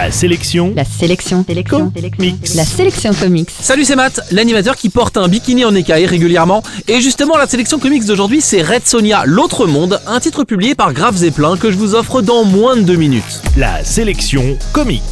La sélection. La sélection. Sélection. Mix. La sélection comics. Salut, c'est Matt, l'animateur qui porte un bikini en écaille régulièrement. Et justement, la sélection comics d'aujourd'hui, c'est Red Sonia, l'autre monde, un titre publié par Grave Zeppelin que je vous offre dans moins de deux minutes. La sélection comics.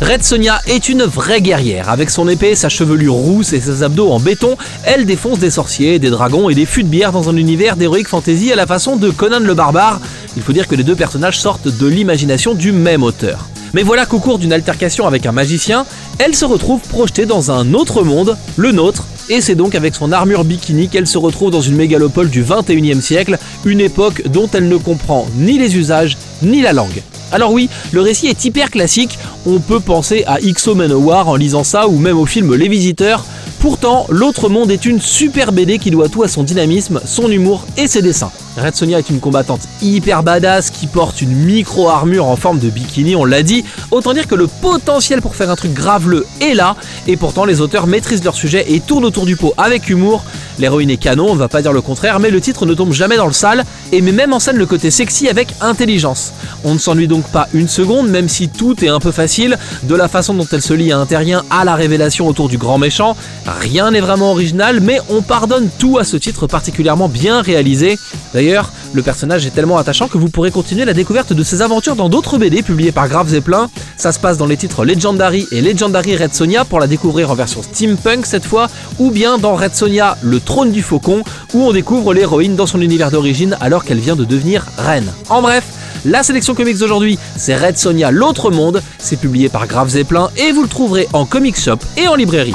Red Sonia est une vraie guerrière. Avec son épée, sa chevelure rousse et ses abdos en béton, elle défonce des sorciers, des dragons et des fûts de bière dans un univers d'héroïque fantasy à la façon de Conan le barbare. Il faut dire que les deux personnages sortent de l'imagination du même auteur. Mais voilà qu'au cours d'une altercation avec un magicien, elle se retrouve projetée dans un autre monde, le nôtre, et c'est donc avec son armure bikini qu'elle se retrouve dans une mégalopole du 21e siècle, une époque dont elle ne comprend ni les usages ni la langue. Alors oui, le récit est hyper classique, on peut penser à XO Manowar en lisant ça ou même au film Les Visiteurs, pourtant l'autre monde est une super BD qui doit tout à son dynamisme, son humour et ses dessins. Red Sonia est une combattante hyper badass qui porte une micro-armure en forme de bikini, on l'a dit. Autant dire que le potentiel pour faire un truc graveleux est là, et pourtant les auteurs maîtrisent leur sujet et tournent autour du pot avec humour. L'héroïne est canon, on ne va pas dire le contraire, mais le titre ne tombe jamais dans le sale et met même en scène le côté sexy avec intelligence. On ne s'ennuie donc pas une seconde, même si tout est un peu facile, de la façon dont elle se lie à un terrien à la révélation autour du grand méchant. Rien n'est vraiment original, mais on pardonne tout à ce titre particulièrement bien réalisé. D'ailleurs, le personnage est tellement attachant que vous pourrez continuer la découverte de ses aventures dans d'autres BD publiées par Grave Zeppelin. Ça se passe dans les titres Legendary et Legendary Red Sonia pour la découvrir en version steampunk cette fois, ou bien dans Red Sonia, le trône du faucon, où on découvre l'héroïne dans son univers d'origine alors qu'elle vient de devenir reine. En bref, la sélection comics d'aujourd'hui, c'est Red Sonia l'autre monde, c'est publié par Grave Zeppelin et vous le trouverez en comic shop et en librairie.